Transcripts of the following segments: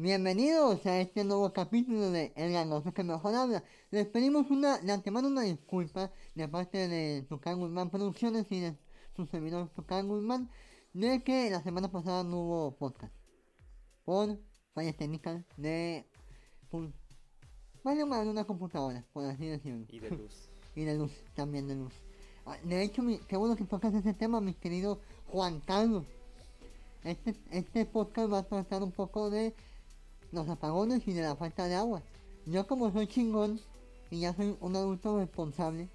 Bienvenidos a este nuevo capítulo de El Ganoso que mejor habla. Les pedimos una, de antemano una disculpa de parte de Tucán Guzmán Producciones y de su servidor Tucán Guzmán de que la semana pasada no hubo podcast. Por fallas técnicas de... Por, vaya mal de una computadora, por así decirlo. Y de luz. Y de luz, también de luz. Ah, De hecho, mi- qué bueno que tocas ese tema, mi querido Juan Carlos. Este, este podcast va a tratar un poco de los apagones y de la falta de agua. Yo como soy chingón y ya soy un adulto responsable,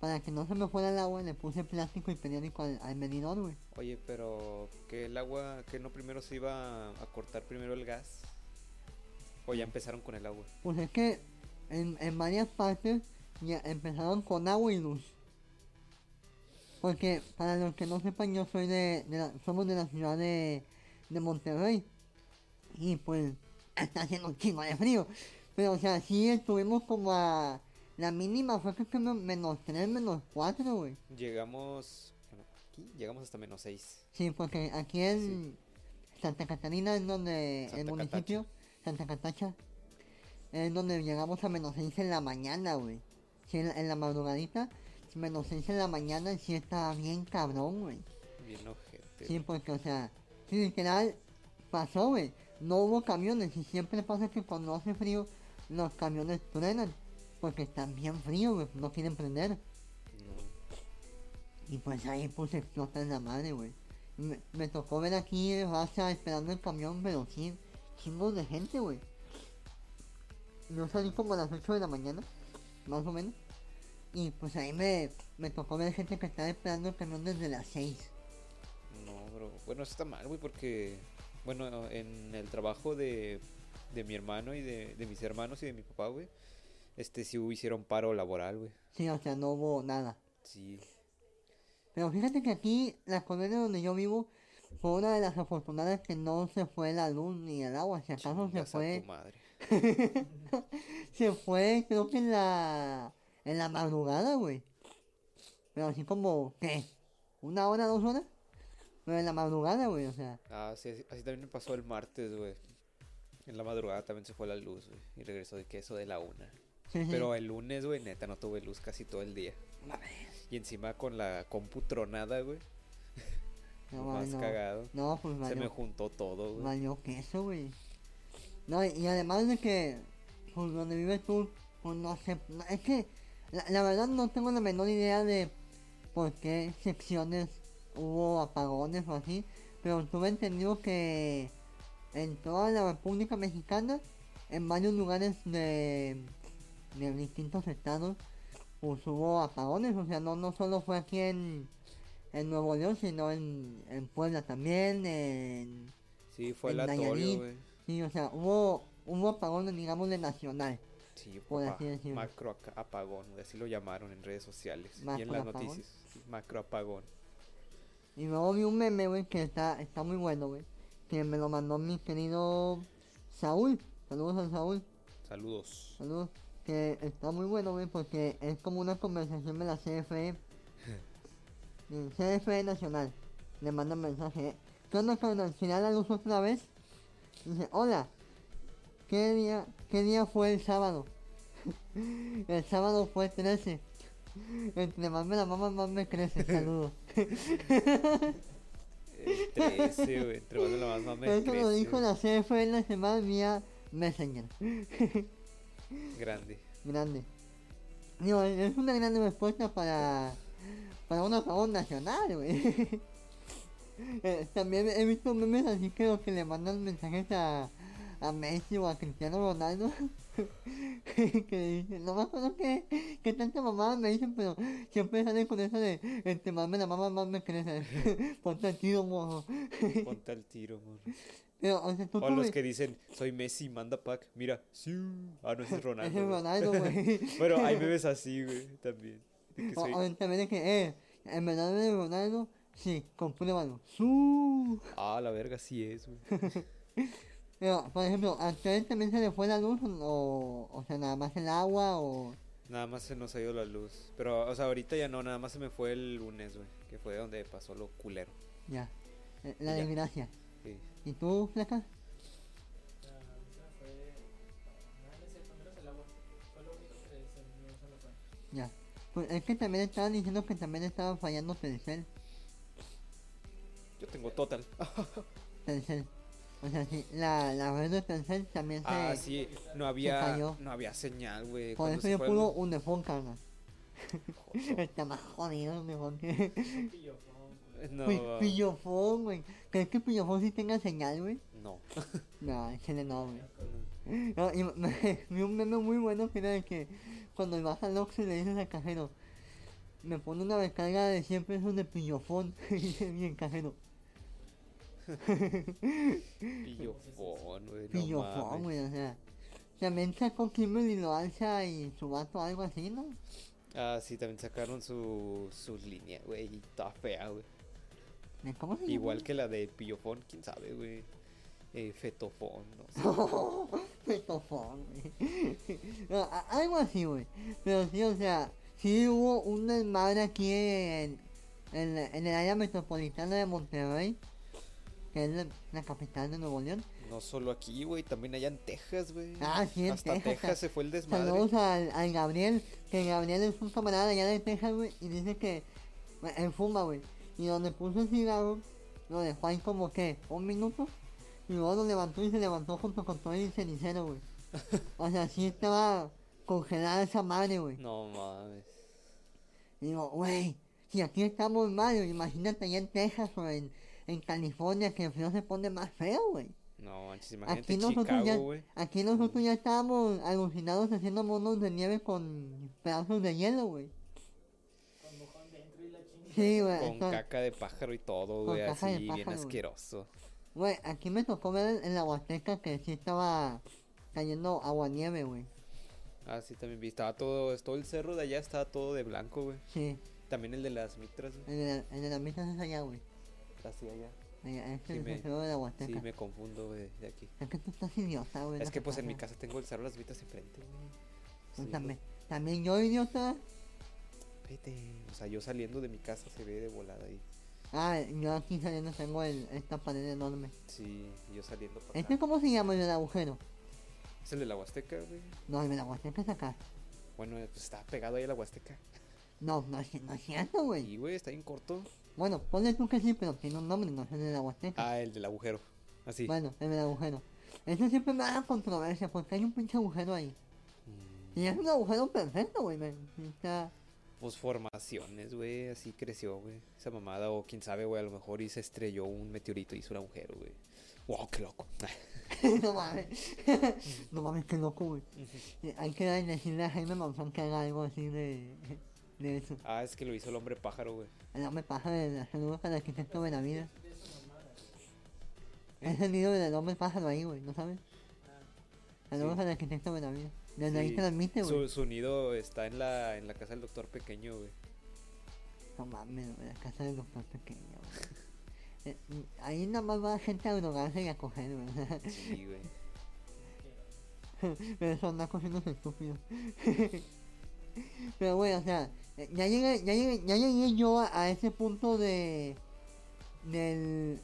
para que no se me fuera el agua le puse plástico y periódico al, al medidor, güey. Oye, pero que el agua, que no primero se iba a cortar primero el gas. O ya empezaron con el agua. Pues es que en, en varias partes ya empezaron con agua y luz. Porque para los que no sepan, yo soy de, de la- somos de la ciudad de, de Monterrey. Y pues está haciendo un chingo de frío. Pero o sea, sí estuvimos como a... La mínima fue que que me- menos 3, menos 4, güey. Llegamos. aquí llegamos hasta menos 6. Sí, porque aquí en Santa Catarina es donde el municipio, Santa Catacha, es donde llegamos a menos 6 en la mañana, güey. Sí, en, la- en la madrugadita, menos 6 en la mañana sí estaba bien cabrón, güey. Bien ojete. Sí, porque, o sea, literal, pasó, güey. No hubo camiones y siempre pasa que cuando hace frío, los camiones truenan. Porque están bien fríos, güey, no quieren prender. No. Y pues ahí pues explota en la madre, güey. Me, me tocó ver aquí raza esperando el camión, pero sí, chingos de gente, güey. Yo salí como a las 8 de la mañana, más o menos. Y pues ahí me, me tocó ver gente que estaba esperando el camión desde las 6. No, bro. Bueno, eso está mal, güey, porque. Bueno, en el trabajo de, de mi hermano y de, de mis hermanos y de mi papá, güey. Este sí hicieron paro laboral, güey. Sí, o sea, no hubo nada. Sí. Pero fíjate que aquí, la colonia donde yo vivo, fue una de las afortunadas que no se fue la luz ni el agua. Si acaso se a fue tu madre. se fue, creo que en la. En la madrugada, güey. Pero así como, ¿qué? ¿Una hora, dos horas? En la madrugada, güey, o sea. Ah, sí, así, así también me pasó el martes, güey. En la madrugada también se fue la luz, güey. Y regresó de queso de la una. Pero el lunes, güey, neta, no tuve luz casi todo el día. Y encima con la compu tronada, güey. no, más no. cagado. No, pues Se valió, me juntó todo, güey. valió queso, güey. No, y, además de que, pues donde vives tú, pues no sé. es que, la, la verdad no tengo la menor idea de por qué secciones hubo apagones o así. Pero tuve entendido que en toda la República Mexicana, en varios lugares de, de distintos estados, pues hubo apagones. O sea, no, no solo fue aquí en, en Nuevo León, sino en, en Puebla también, en, Sí, fue en güey. Sí, o sea, hubo, hubo apagones, digamos, de nacional. Sí, por papá, así decirlo. macro apagón, así lo llamaron en redes sociales y ¿Macro en las apagón? noticias. Macro apagón. Y luego vi un meme, güey, que está, está muy bueno, güey. Que me lo mandó mi querido Saúl. Saludos a Saúl. Saludos. Saludos. Que está muy bueno, güey, porque es como una conversación de la CFE. CFE Nacional. Le manda un mensaje. ¿Qué onda con al final la luz otra vez? Dice, hola. ¿Qué día, qué día fue el sábado? el sábado fue 13. Entre más me la mama, más me crece. Saludos. 13, güey, más la Eso lo dijo crece, la CFE la semana vía Messenger. Grande. Grande. Digo, es una gran respuesta para, para un apagón nacional, güey. Eh, También he visto memes así que los que le mandan mensajes a, a Messi o a Cristiano Ronaldo. que dicen, no me acuerdo que, que tanta mamada me dicen, pero siempre salen con eso de entre más me la mama, más me crece. Ponte el tiro, mojo. Ponte al tiro, morro. Pero, o sea, tú O como- los que dicen, soy Messi, manda pack. Mira, sí. Ah, no, ese es Ronaldo. Ese es. Ronaldo, güey. Pero hay bebés así, güey, también. De que O, soy- o también de que, eh, en verdad de Ronaldo, sí, compruébalo. ¡Su! Ah, la verga sí es, güey. Pero, por ejemplo, ¿a ustedes también se les fue la luz o, o sea, nada más el agua o...? Nada más se nos ha ido la luz. Pero, o sea, ahorita ya no, nada más se me fue el lunes, güey. Que fue donde pasó lo culero. Ya. Eh, la y desgracia. Sí. ¿Y tú, Flaca? Ah, ya. Pues es que también estaban diciendo que también estaba fallando Telcel. Yo tengo Total. Telcel. O sea, sí, la, la red de Telcel también se... ah, sí, no había cayó. no había señal, güey. Por eso yo pudo el- un default, carnal. Está más jodido el que... No, Pi- Pillofón, güey. ¿Crees que Pillofón sí tenga señal, güey? no. No, que no, güey. No, y me, vi un meme muy bueno que era de que cuando vas al Oxxo y le dices al cajero, me pone una recarga de 100 pesos de pillofón. y dice bien cajero, Pillofón, güey. Pillofón, güey, o sea. También sacó Kimberly Loaiza y su vato algo así, ¿no? Ah, sí, también sacaron su, su línea, güey. Y está fea, güey. ¿De ¿Cómo se llama? Igual que la de Pillofón, quién sabe, güey. Eh, fetofón, no sé. Petofón, güey. No, algo así, güey. Pero sí, o sea, sí hubo un desmadre aquí en, en, la- en el área metropolitana de Monterrey, que es la, la capital de Nuevo León. No solo aquí, güey, también allá en Texas, güey. Ah, sí, en Hasta Texas, se fue el desmadre. Saludos al, al Gabriel, que Gabriel es un camarada allá de Texas, güey, y dice que él fuma, güey. Y donde puso el cigarro, lo dejó ahí como que un minuto, y luego lo levantó y se levantó junto con todo el cenicero, güey. O sea, sí estaba congelada esa madre, güey. No mames. Digo, güey, si aquí estamos mal, imagínate allá en Texas o en, en California, que el frío se pone más feo, güey. No, manches, imagínate Aquí nosotros, ya, Chicago, güey. aquí nosotros ya estábamos alucinados haciendo monos de nieve con pedazos de hielo, güey. Con mojón dentro y la chingada. Sí, güey. Con entonces- caca de pájaro y todo, güey, de así, bien pájaro, asqueroso. Güey, aquí me tocó ver en la Huasteca que sí estaba cayendo agua nieve, güey. Ah, sí, también vi. Estaba todo, todo el cerro de allá estaba todo de blanco, güey. Sí, También el de las mitras, güey. en el, en el ambiente es allá, güey. Así allá. Allá, Sí es me- la Sí, me confundo, güey, de aquí. Es que tú estás idiota, güey. Es que pues en mi casa tengo el cerro de las mitas enfrente, güey. Pues también, también yo, idiota. Vete. O sea, yo saliendo de mi casa se ve de volada ahí. Ah, yo aquí saliendo tengo el, esta pared enorme. Sí, yo saliendo para ¿Este acá. cómo se llama el del agujero? Es el de la Huasteca, güey. No, el de la Huasteca es acá. Bueno, pues está pegado ahí a la Huasteca. No, no es, no es cierto, güey. Y, güey, está bien corto. Bueno, ponle tú que sí, pero tiene un nombre, no es el de la Huasteca. Ah, el del agujero. Así. Bueno, el del agujero. Eso siempre me da controversia, porque hay un pinche agujero ahí. Mm, Y es un agujero perfecto, güey. Está... Pues formaciones, güey. Así creció, güey. Esa mamada. O quién sabe, güey. A lo mejor y se estrelló un meteorito y hizo un agujero, güey. Wow, qué loco. no mames. no mames, qué loco, güey. Eh, Hay que decirle a Jaime Maussan que haga algo así de, de eso. ah, es que lo hizo el hombre pájaro, güey. El hombre pájaro de saludos al arquitecto Benavides. Es el nido del hombre pájaro ahí, güey, ¿no sabes? Saludos Sí. al arquitecto Benavides. Desde ahí Sí, transmite, güey. Su, su nido está en la, en la casa del doctor pequeño, güey. No mames, güey, la casa del doctor pequeño, güey. Eh, ahí nada más va gente a drogarse y a coger, güey. Sí, güey. Pero son nacos unos estúpidos. Pero güey, o sea, ya llegué, ya llegué, ya llegué yo a, ese punto de. del.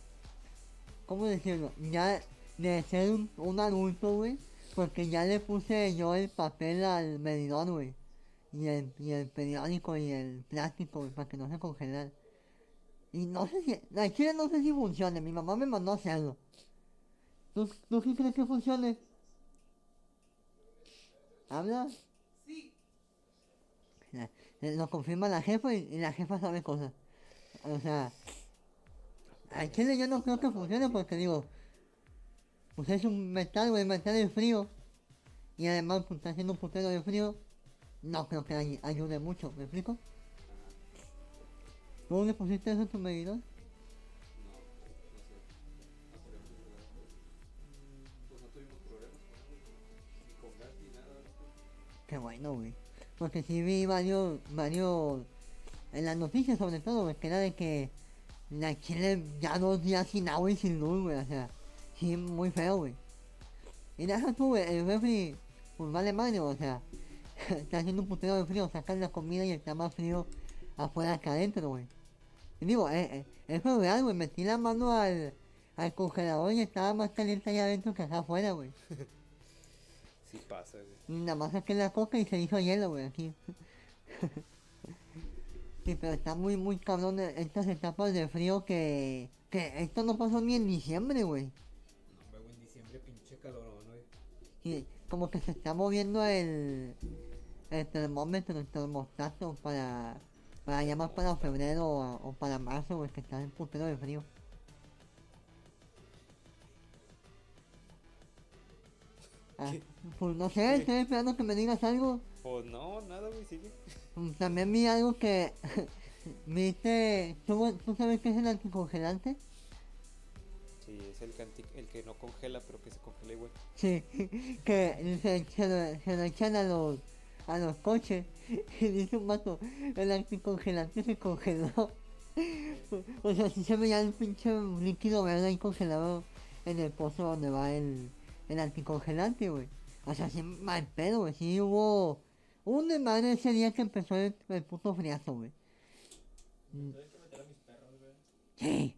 ¿Cómo decirlo? Ya de ser un, un adulto, güey. Porque ya le puse yo el papel al medidor, güey. Y el, y el periódico y el plástico, güey, para que no se congelara. Y no sé si. La chile no sé si funcione. Mi mamá me mandó hacerlo. ¿Tú, ¿Tú sí crees que funcione? ¿Habla? Lo confirma la jefa y, y la jefa sabe cosas. O sea, al chile yo no creo que funcione porque digo, pues es un metal, güey, metal de frío. Y además, pues está haciendo un putero de frío. No creo que ay- ayude mucho, ¿me explico? ¿Tú le pusiste eso a tu medidor? Qué bueno, güey. Porque sí vi varios, varios, en las noticias sobre todo, güey, que era de que la Chile ya dos días sin agua y sin luz, güey, o sea, sí, muy feo, güey. Y deja tú, güey, el refri, pues vale madre, o sea, está haciendo un putero de frío, sacan la comida y está más frío afuera que adentro, güey. Y digo, eh, eh, eso es real, güey, metí la mano al, al congelador y estaba más caliente allá adentro que acá afuera, güey. Sí pasa, güey. Nada más saqué la coca y se hizo hielo, güey, aquí. Sí, pero está muy, muy cabrón estas etapas de frío que... Que esto no pasó ni en diciembre, güey. No, güey, en diciembre pinche calorón, güey. Y como que se está moviendo el... El termómetro, el termostato para... Para ya más para febrero o, o para marzo, güey, que está en putero de frío. Ah, pues no sé, estoy esperando que me digas algo. Pues no, nada, güey, sigue. Mm, También vi algo que viste, ¿tú, tú sabes qué es el anticongelante? Sí, es el que, el que no congela, pero que se congela igual. Sí, que se, se lo, se lo echan a los, a los coches y dice un vato, el anticongelante se congeló. O sea, sí se veía el pinche líquido verde ahí congelado en el pozo donde va el, el anticongelante, güey. O sea, sí, mal pedo, güey. Sí hubo un desmadre ese día que empezó el, el puto friazo, güey. Tuve que meter a mis perros, güey. Sí,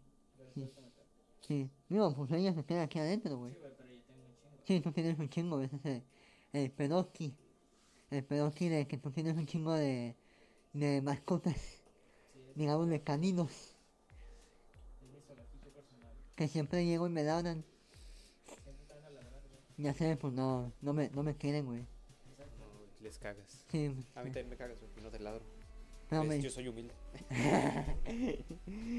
meter. sí. Digo, pues ella se queda aquí adentro, güey. Sí, güey, pero yo tengo un chingo. Sí, tú tienes un chingo, ese es el, pedoski. El pedoski de que tú tienes un chingo de, de mascotas, Sí, digamos de caninos, que siempre llego y me ladran. Siempre están a ladrar, güey. Ya sé, pues no, no me, no me quieren, güey. No, les cagas. Sí, A mí también me cagas, güey, y no te ladro. No, ¿Ves? me- Yo soy humilde.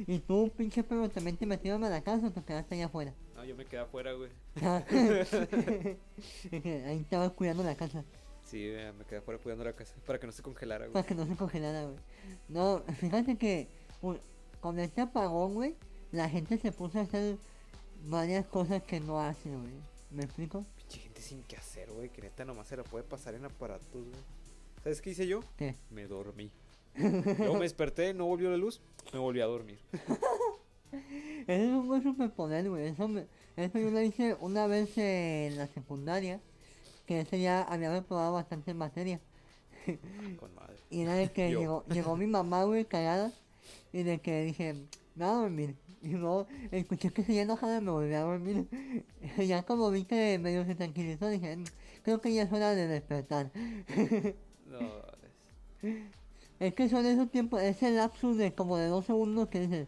y tú, pinche perro, también te metieron a la casa o te quedaste allá afuera. No, yo me quedé afuera, güey. Ahí estabas cuidando la casa, Sí, me quedé afuera cuidando la casa para que no se congelara, güey. para que no se congelara, güey. No, fíjate que con este apagón, güey, la gente se puso a hacer varias cosas que no hace, güey. ¿Me explico? Pinche gente sin qué hacer, güey, que neta nomás se la puede pasar en aparatos, güey. ¿Sabes qué hice yo? ¿Qué? Me dormí. Luego me desperté, no volvió la luz, me volví a dormir. Ese es un buen superpoder, güey. Eso, me- eso yo lo hice una vez en la secundaria, que ese ya había reprobado bastante materia. Con madre. Y era de que Yo. llegó, llegó mi mamá, güey, cagada, y de que dije, me voy a dormir. Y luego escuché que seguía enojada y me volví a dormir. Ya como vi que medio se tranquilizó, dije, "Mm, creo que ya es hora de despertar. No, es- Es que son esos tiempos, ese lapsus de como de dos segundos que dices,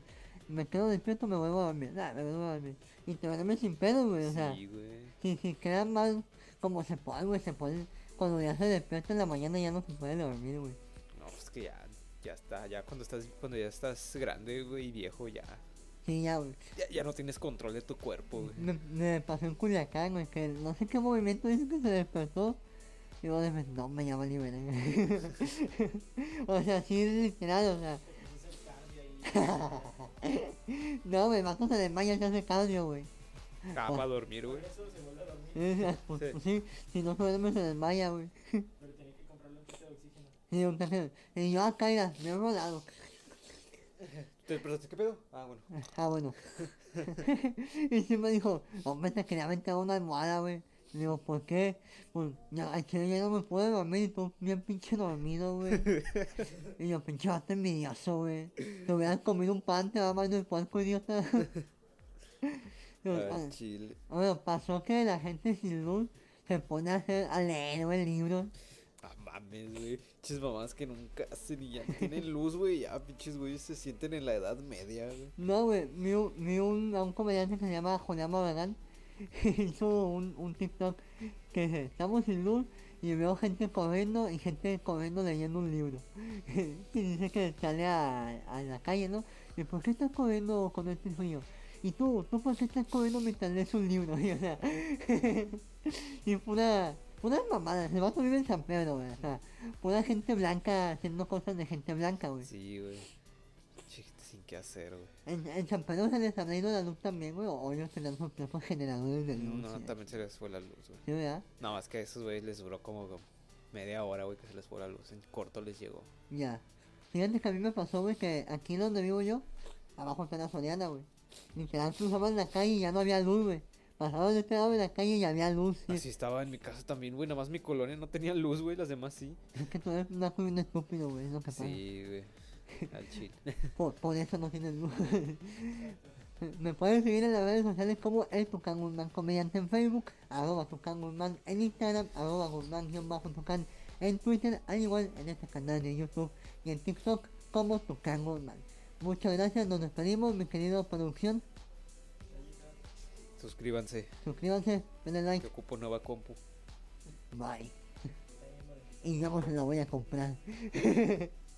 me quedo despierto, me vuelvo a dormir, nah, me vuelvo a dormir. Y te duermes sin pedo, güey, o sea, sí, güey. si, si queda mal, como se puede, güey, se puede, cuando ya se despierta en la mañana ya no se puede dormir, güey. No, pues que ya, ya está, ya cuando estás, cuando ya estás grande, güey, y viejo, ya, Ya, güey. ya, ya no tienes control de tu cuerpo, güey. Me, me pasó en Culiacán, güey, que no sé qué movimiento dice que se despertó. Y vos de no, me llama libre. o sea, sí, literal, o sea. No, güey, Marco se desmaya, se hace cardio, güey. Ah, para dormir, güey. eso se vuelve a dormir. Sí. pues sí, si no se duerme se desmaya, güey. Pero tiene que comprarle un kit de oxígeno. Y, yo acá, mira, me he rodado. ¿Te despertaste qué pedo? Ah, bueno. Ah, bueno. y sí me dijo, hombre, te quería aventar una almohada, güey. Le digo, ¿por qué? Pues, ya, no me puedo dormir y tú bien pinche dormido, güey. y yo, pinche vato envidioso, güey. Te hubieras comido un pan, te va más del puerco, idiota. Digo, Ah, ah, chile. bueno, pasó que la gente sin luz se pone a hacer, a leer, güey, libros. Mames, güey. Pinches mamás que nunca hacen y ya tienen luz, güey. Ya, pinches güeyes se sienten en la edad media, güey. No, güey, vi, un- vi un, a un comediante que se llama Julián Barragán. hizo un, un TikTok que dice, estamos sin luz y veo gente corriendo y gente corriendo leyendo un libro. y dice que sale a, la calle, ¿no? Y ¿por qué estás corriendo con este frío? Y tú, ¿tú por qué estás corriendo mientras lees un libro? Y, o sea, y pura, pura mamada. El vato vive en San Pedro, güey. O sea, pura gente blanca haciendo cosas de gente blanca, güey. Sí, güey. Sin qué hacer, güey. En, en San Pedro se les habrá ido la luz también, güey, o ellos tendrán sus propios generadores de luz. No, ¿sí? también se les fue la luz, güey. ¿Sí, verdad? No, más que a esos güeyes les duró como media hora, güey, que se les fue la luz. En corto les llegó. Ya. Fíjate que a mí me pasó, güey, que aquí donde vivo yo, abajo está la Soriana, güey. Literal cruzaban la calle y ya no había luz, güey. Pasaban de este lado de la calle y había luz. sí. Así estaba en mi casa también, güey. Nada más mi colonia no tenía luz, güey. Las demás sí. Es que tú eres una un estúpido, güey, lo que pasa. Sí, güey. Al chile. Por, por eso no tienes luz. Me puedes seguir en las redes sociales como el Tucán Guzmán Comediante en Facebook, arroba Tucán Guzmán en Instagram, arroba Guzmán guion bajo Tucán en Twitter, al igual en este canal de YouTube y en TikTok como tu Man. Muchas gracias, nos despedimos, mi querido producción. Suscríbanse. Suscríbanse, denle like. Que ocupo nueva compu. Bye. y ya se la voy a comprar.